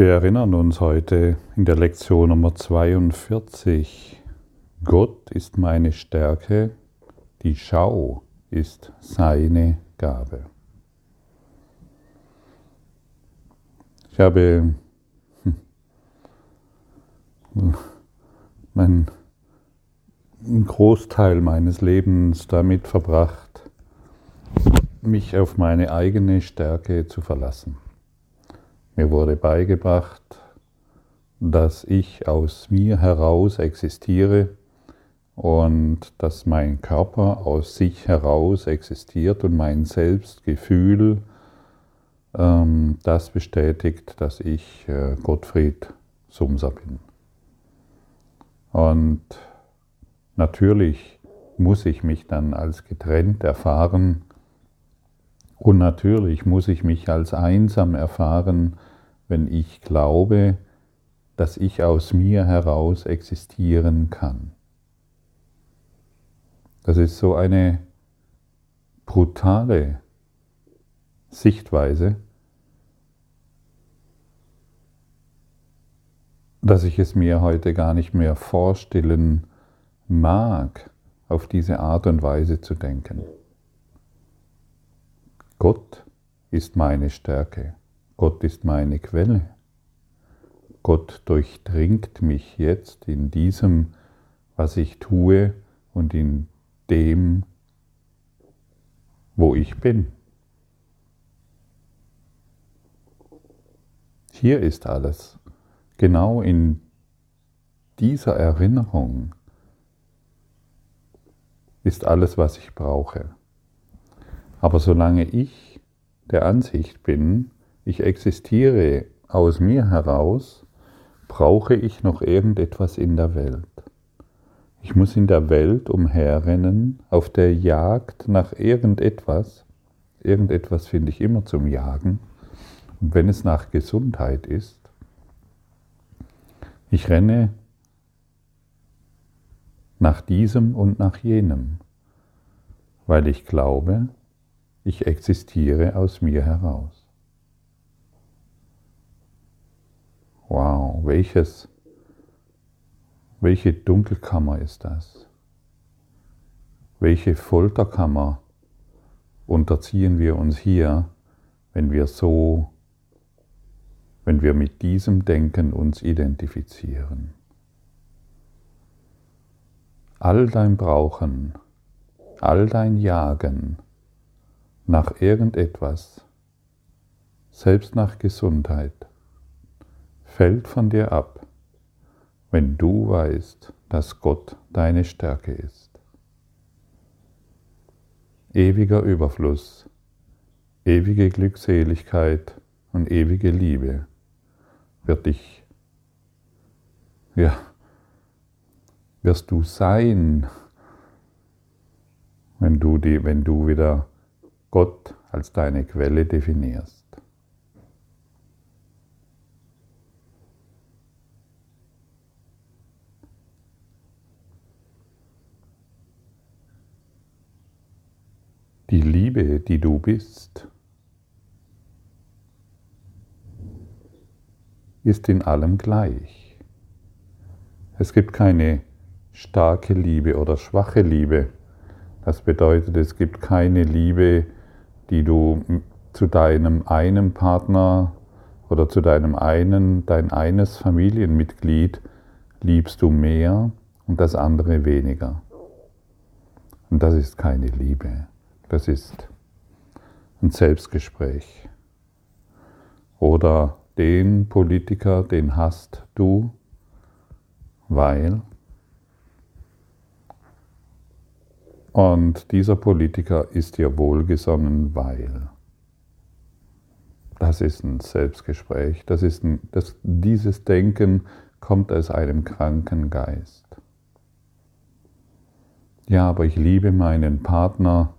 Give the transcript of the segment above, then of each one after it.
Wir erinnern uns heute in der Lektion Nummer 42, Gott ist meine Stärke, die Schau ist seine Gabe. Ich habe hm, meinen Großteil meines Lebens damit verbracht, mich auf meine eigene Stärke zu verlassen. Mir wurde beigebracht, dass ich aus mir heraus existiere und dass mein Körper aus sich heraus existiert und mein Selbstgefühl ähm, das bestätigt, dass ich äh, Gottfried Sumser bin. Und natürlich muss ich mich dann als getrennt erfahren und natürlich muss ich mich als einsam erfahren, wenn ich glaube, dass ich aus mir heraus existieren kann. Das ist so eine brutale Sichtweise, dass ich es mir heute gar nicht mehr vorstellen mag, auf diese Art und Weise zu denken. Gott ist meine Stärke. Gott ist meine Quelle. Gott durchdringt mich jetzt in diesem, was ich tue und in dem, wo ich bin. Hier ist alles. Genau in dieser Erinnerung ist alles, was ich brauche. Aber solange ich der Ansicht bin, ich existiere aus mir heraus, brauche ich noch irgendetwas in der Welt. Ich muss in der Welt umherrennen, auf der Jagd nach irgendetwas. Irgendetwas finde ich immer zum Jagen. Und wenn es nach Gesundheit ist, ich renne nach diesem und nach jenem, weil ich glaube, ich existiere aus mir heraus. Wow, welches, welche Dunkelkammer ist das? Welche Folterkammer unterziehen wir uns hier, wenn wir so, wenn wir mit diesem Denken uns identifizieren? All dein Brauchen, all dein Jagen nach irgendetwas, selbst nach Gesundheit, fällt von dir ab, wenn du weißt, dass Gott deine Stärke ist. Ewiger Überfluss, ewige Glückseligkeit und ewige Liebe wird dich, ja, wirst du sein, wenn du, die, wenn du wieder Gott als deine Quelle definierst. Die Liebe, die du bist, ist in allem gleich. Es gibt keine starke Liebe oder schwache Liebe. Das bedeutet, es gibt keine Liebe, die du zu deinem einen Partner oder zu deinem einen, dein eines Familienmitglied liebst du mehr und das andere weniger. Und das ist keine Liebe. Das ist ein Selbstgespräch. Oder den Politiker, den hast du, weil. Und dieser Politiker ist dir wohlgesonnen, weil. Das ist ein Selbstgespräch. Das ist ein, das, dieses Denken kommt aus einem kranken Geist. Ja, aber ich liebe meinen Partner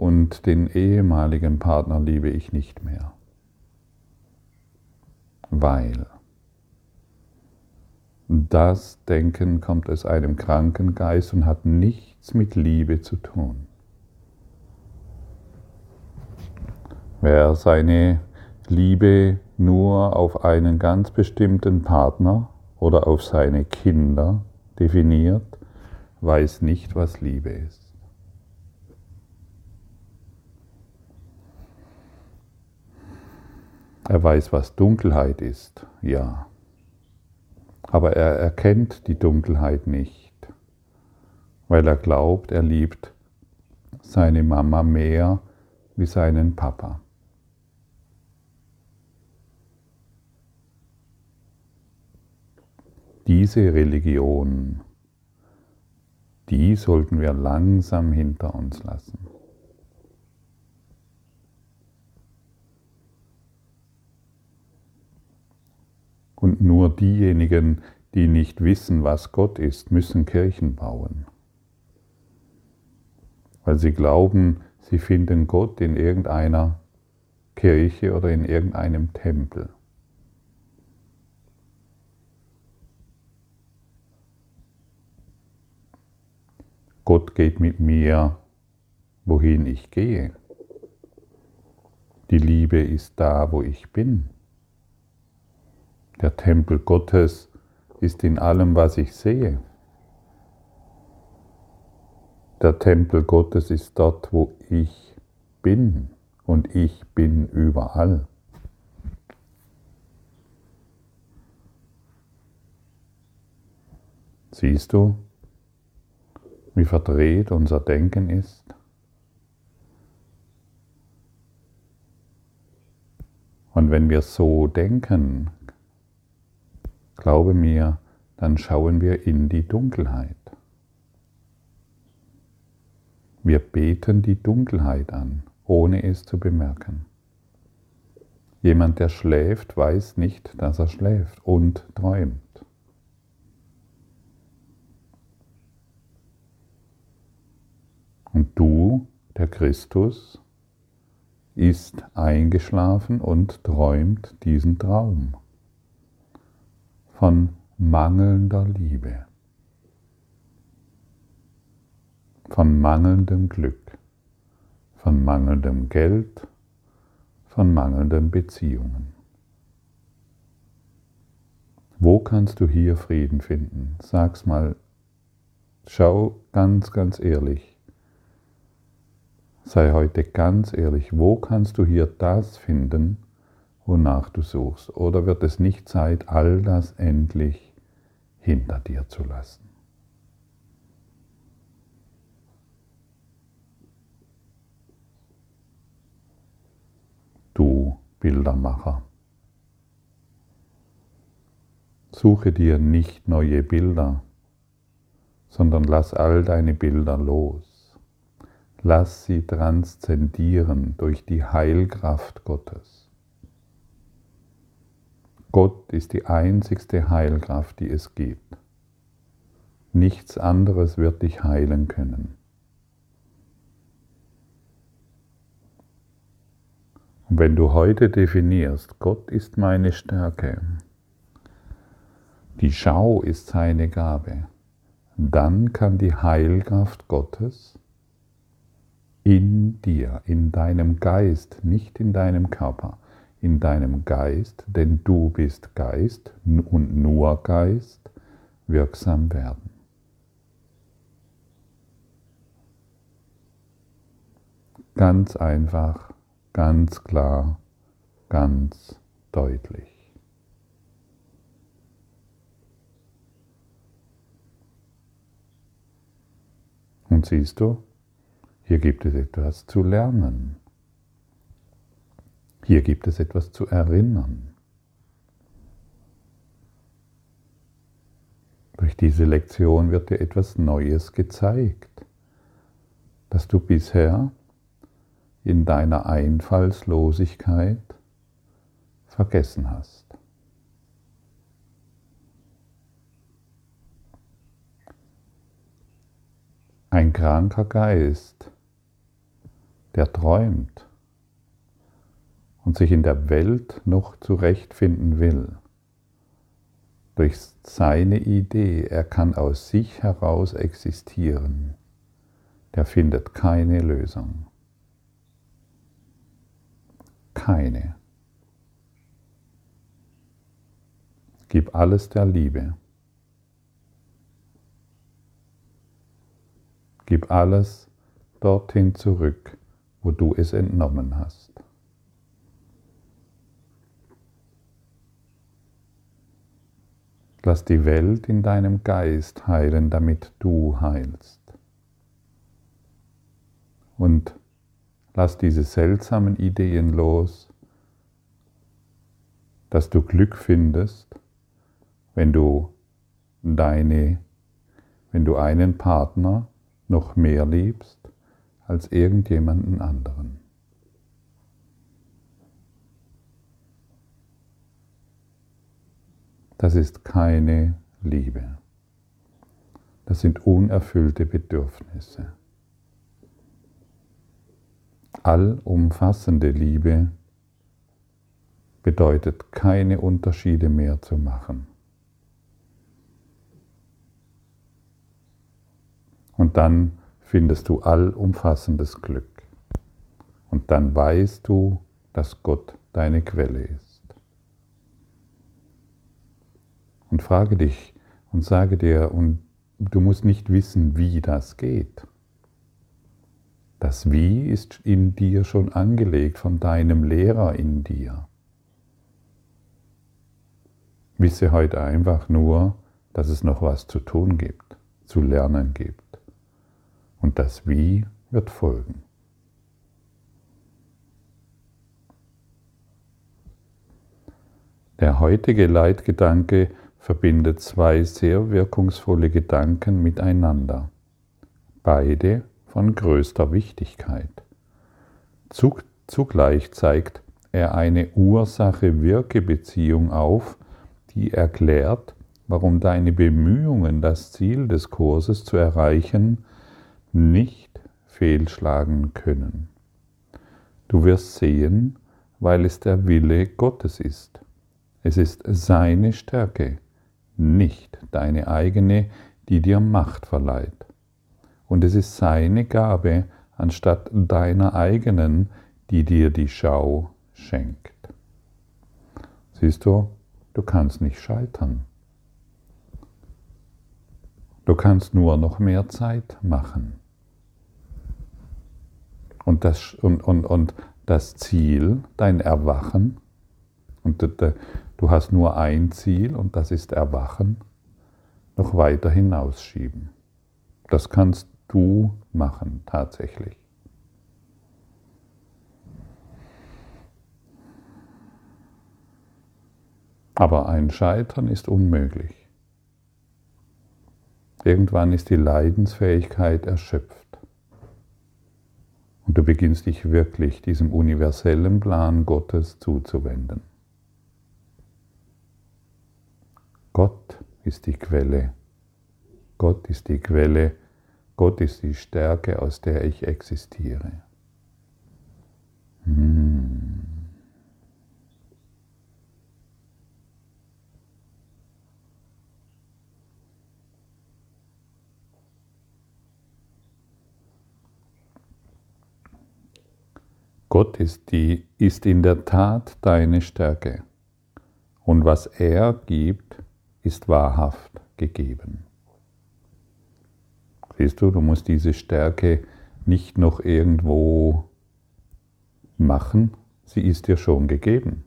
und den ehemaligen Partner liebe ich nicht mehr. Weil das Denken kommt aus einem kranken Geist und hat nichts mit Liebe zu tun. Wer seine Liebe nur auf einen ganz bestimmten Partner oder auf seine Kinder definiert, weiß nicht, was Liebe ist. Er weiß, was Dunkelheit ist, ja. Aber er erkennt die Dunkelheit nicht, weil er glaubt, er liebt seine Mama mehr wie seinen Papa. Diese Religion, die sollten wir langsam hinter uns lassen. Und nur diejenigen, die nicht wissen, was Gott ist, müssen Kirchen bauen. Weil sie glauben, sie finden Gott in irgendeiner Kirche oder in irgendeinem Tempel. Gott geht mit mir, wohin ich gehe. Die Liebe ist da, wo ich bin. Der Tempel Gottes ist in allem, was ich sehe. Der Tempel Gottes ist dort, wo ich bin und ich bin überall. Siehst du, wie verdreht unser Denken ist? Und wenn wir so denken, Glaube mir, dann schauen wir in die Dunkelheit. Wir beten die Dunkelheit an, ohne es zu bemerken. Jemand, der schläft, weiß nicht, dass er schläft und träumt. Und du, der Christus, ist eingeschlafen und träumt diesen Traum von mangelnder Liebe, von mangelndem Glück, von mangelndem Geld, von mangelnden Beziehungen. Wo kannst du hier Frieden finden? Sag's mal, schau ganz, ganz ehrlich. Sei heute ganz ehrlich, wo kannst du hier das finden, wonach du suchst? Oder wird es nicht Zeit, all das endlich hinter dir zu lassen? Du Bildermacher. Suche dir nicht neue Bilder, sondern lass all deine Bilder los. Lass sie transzendieren durch die Heilkraft Gottes. Gott ist die einzigste Heilkraft, die es gibt. Nichts anderes wird dich heilen können. Und wenn du heute definierst, Gott ist meine Stärke, die Schau ist seine Gabe, dann kann die Heilkraft Gottes in dir, in deinem Geist, nicht in deinem Körper, in deinem Geist, denn du bist Geist und nur Geist, wirksam werden. Ganz einfach, ganz klar, ganz deutlich. Und siehst du, hier gibt es etwas zu lernen. Hier gibt es etwas zu erinnern. Durch diese Lektion wird dir etwas Neues gezeigt, das du bisher in deiner Einfallslosigkeit vergessen hast. Ein kranker Geist, der träumt, und sich in der Welt noch zurechtfinden will, durch seine Idee, er kann aus sich heraus existieren, der findet keine Lösung. Keine. Gib alles der Liebe. Gib alles dorthin zurück, wo du es entnommen hast. Lass die Welt in deinem Geist heilen, damit du heilst. Und lass diese seltsamen Ideen los, dass du Glück findest, wenn du deine, wenn du einen Partner noch mehr liebst als irgendjemanden anderen. Das ist keine Liebe. Das sind unerfüllte Bedürfnisse. Allumfassende Liebe bedeutet keine Unterschiede mehr zu machen. Und dann findest du allumfassendes Glück. Und dann weißt du, dass Gott deine Quelle ist. Und frage dich und sage dir, und du musst nicht wissen, wie das geht. Das Wie ist in dir schon angelegt von deinem Lehrer in dir. Wisse heute einfach nur, dass es noch was zu tun gibt, zu lernen gibt. Und das Wie wird folgen. Der heutige Leitgedanke verbindet zwei sehr wirkungsvolle Gedanken miteinander, beide von größter Wichtigkeit. Zugleich zeigt er eine Ursache-Wirke-Beziehung auf, die erklärt, warum deine Bemühungen, das Ziel des Kurses zu erreichen, nicht fehlschlagen können. Du wirst sehen, weil es der Wille Gottes ist. Es ist seine Stärke, nicht deine eigene, die dir Macht verleiht. Und es ist seine Gabe anstatt deiner eigenen, die dir die Schau schenkt. Siehst du, du kannst nicht scheitern. Du kannst nur noch mehr Zeit machen. Und das, und, und, und das Ziel, dein Erwachen, und du hast nur ein Ziel und das ist Erwachen, noch weiter hinausschieben. Das kannst du machen tatsächlich. Aber ein Scheitern ist unmöglich. Irgendwann ist die Leidensfähigkeit erschöpft. Und du beginnst dich wirklich diesem universellen Plan Gottes zuzuwenden. Gott ist die Quelle. Gott ist die Quelle. Gott ist die Stärke, aus der ich existiere. Hm. Gott ist, die, ist in der Tat deine Stärke. Und was er gibt, ist wahrhaft gegeben. Siehst du, du musst diese Stärke nicht noch irgendwo machen, sie ist dir schon gegeben.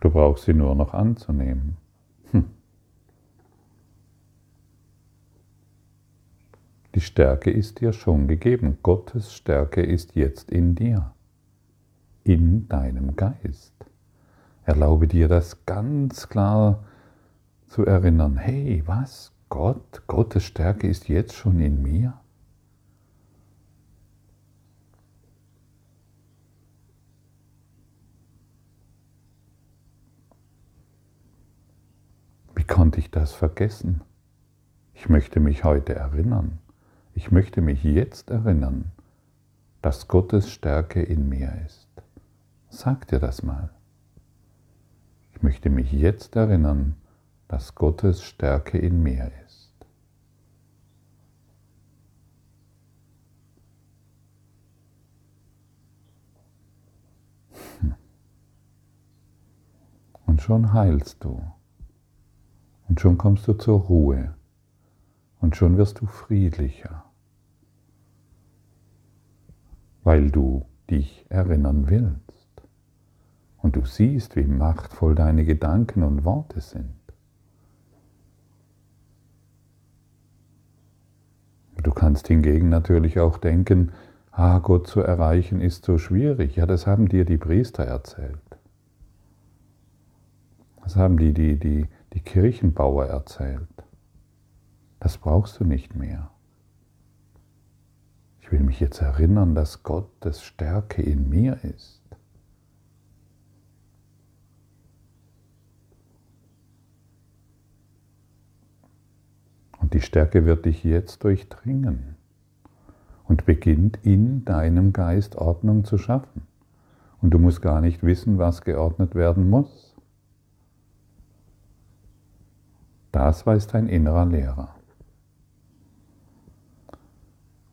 Du brauchst sie nur noch anzunehmen. Hm. Die Stärke ist dir schon gegeben. Gottes Stärke ist jetzt in dir, in deinem Geist. Erlaube dir das ganz klar zu erinnern. Hey, was? Gott? Gottes Stärke ist jetzt schon in mir? Wie konnte ich das vergessen? Ich möchte mich heute erinnern. Ich möchte mich jetzt erinnern, dass Gottes Stärke in mir ist. Sag dir das mal. Ich möchte mich jetzt erinnern, dass Gottes Stärke in mir ist. Hm. Und schon heilst du. Und schon kommst du zur Ruhe. Und schon wirst du friedlicher, weil du dich erinnern willst. Und du siehst, wie machtvoll deine Gedanken und Worte sind. Du kannst hingegen natürlich auch denken, ah, Gott zu erreichen ist so schwierig. Ja, das haben dir die Priester erzählt. Das haben die, die, die, die Kirchenbauer erzählt. Das brauchst du nicht mehr. Ich will mich jetzt erinnern, dass Gottes Stärke in mir ist. Und die Stärke wird dich jetzt durchdringen und beginnt in deinem Geist Ordnung zu schaffen. Und du musst gar nicht wissen, was geordnet werden muss. Das weiß dein innerer Lehrer.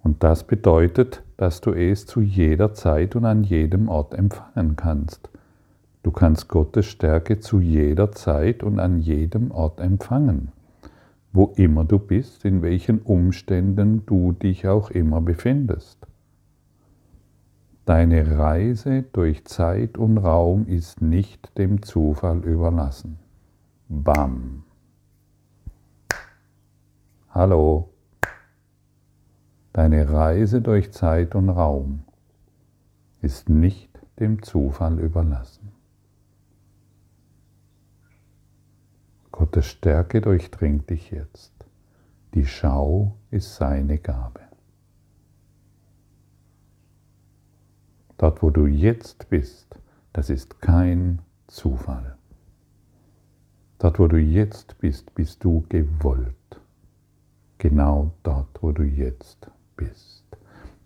Und das bedeutet, dass du es zu jeder Zeit und an jedem Ort empfangen kannst. Du kannst Gottes Stärke zu jeder Zeit und an jedem Ort empfangen, wo immer du bist, in welchen Umständen du dich auch immer befindest. Deine Reise durch Zeit und Raum ist nicht dem Zufall überlassen. Bam. Hallo. Deine Reise durch Zeit und Raum ist nicht dem Zufall überlassen. Gottes Stärke durchdringt dich jetzt. Die Schau ist seine Gabe. Dort, wo du jetzt bist, das ist kein Zufall. Dort, wo du jetzt bist, bist du gewollt genau dort, wo du jetzt bist.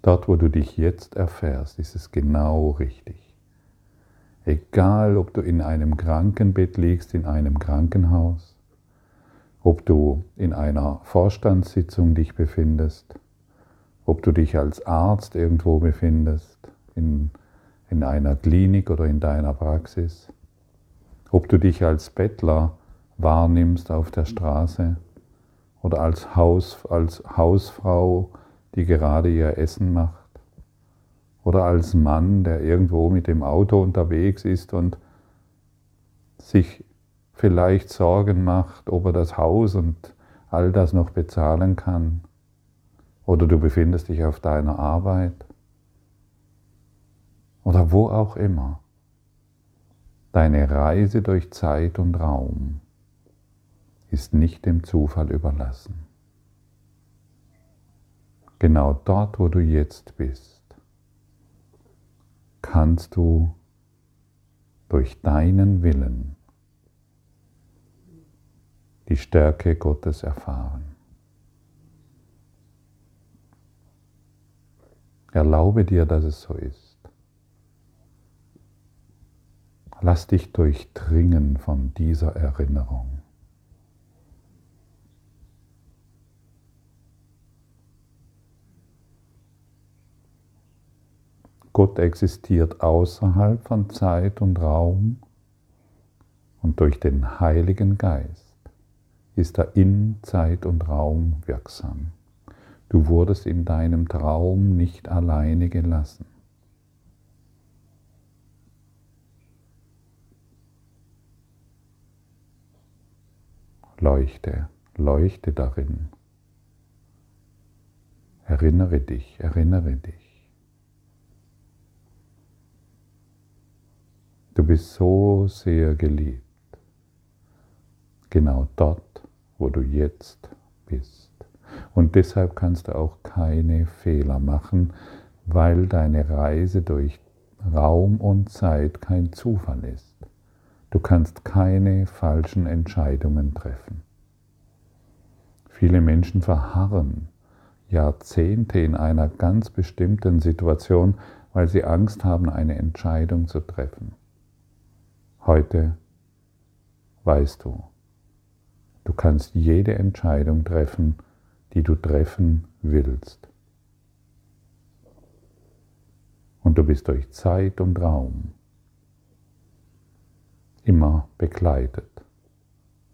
Dort, wo du dich jetzt erfährst, ist es genau richtig. Egal, ob du in einem Krankenbett liegst, in einem Krankenhaus, ob du in einer Vorstandssitzung dich befindest, ob du dich als Arzt irgendwo befindest, in, in einer Klinik oder in deiner Praxis, ob du dich als Bettler wahrnimmst auf der Straße, oder als, Haus, als Hausfrau, die gerade ihr Essen macht oder als Mann, der irgendwo mit dem Auto unterwegs ist und sich vielleicht Sorgen macht, ob er das Haus und all das noch bezahlen kann. Oder du befindest dich auf deiner Arbeit. Oder wo auch immer. Deine Reise durch Zeit und Raum ist nicht dem Zufall überlassen. Genau dort, wo du jetzt bist, kannst du durch deinen Willen die Stärke Gottes erfahren. Erlaube dir, dass es so ist. Lass dich durchdringen von dieser Erinnerung. Gott existiert außerhalb von Zeit und Raum und durch den Heiligen Geist ist er in Zeit und Raum wirksam. Du wurdest in deinem Traum nicht alleine gelassen. Leuchte, leuchte darin. Erinnere dich, erinnere dich. Du bist so sehr geliebt. Genau dort, wo du jetzt bist. Und deshalb kannst du auch keine Fehler machen, weil deine Reise durch Raum und Zeit kein Zufall ist. Du kannst keine falschen Entscheidungen treffen. Viele Menschen verharren Jahrzehnte in einer ganz bestimmten Situation, weil sie Angst haben, eine Entscheidung zu treffen. Heute weißt du, du kannst jede Entscheidung treffen, die du treffen willst. Und du bist durch Zeit und Raum immer begleitet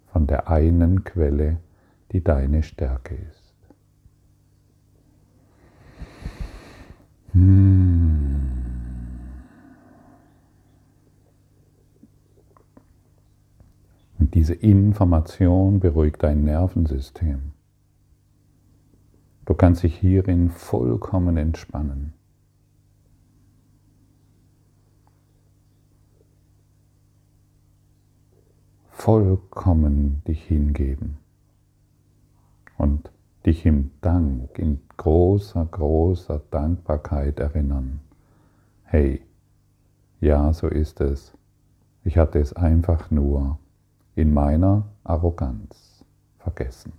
von der einen Quelle, die deine Stärke ist. Diese Information beruhigt dein Nervensystem. Du kannst dich hierin vollkommen entspannen. Vollkommen dich hingeben und dich im Dank, in großer, großer Dankbarkeit erinnern. Hey, ja, so ist es. Ich hatte es einfach nur in meiner Arroganz vergessen.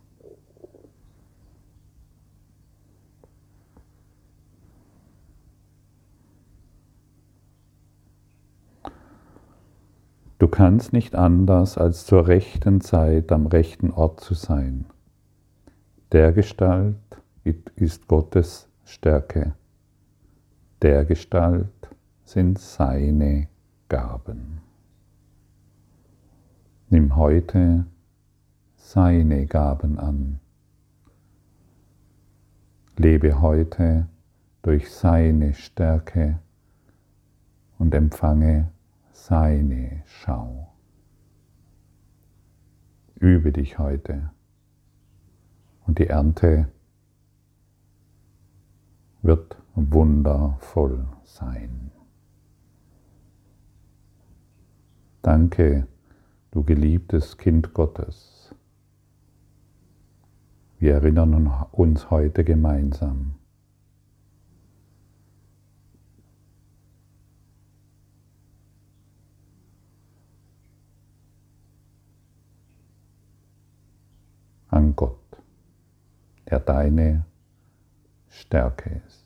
Du kannst nicht anders, als zur rechten Zeit am rechten Ort zu sein. Der Gestalt ist Gottes Stärke. Der Gestalt sind seine Gaben. Nimm heute seine Gaben an. Lebe heute durch seine Stärke und empfange seine Schau. Übe dich heute und die Ernte wird wundervoll sein. Danke, du geliebtes Kind Gottes. Wir erinnern uns heute gemeinsam an Gott, der deine Stärke ist.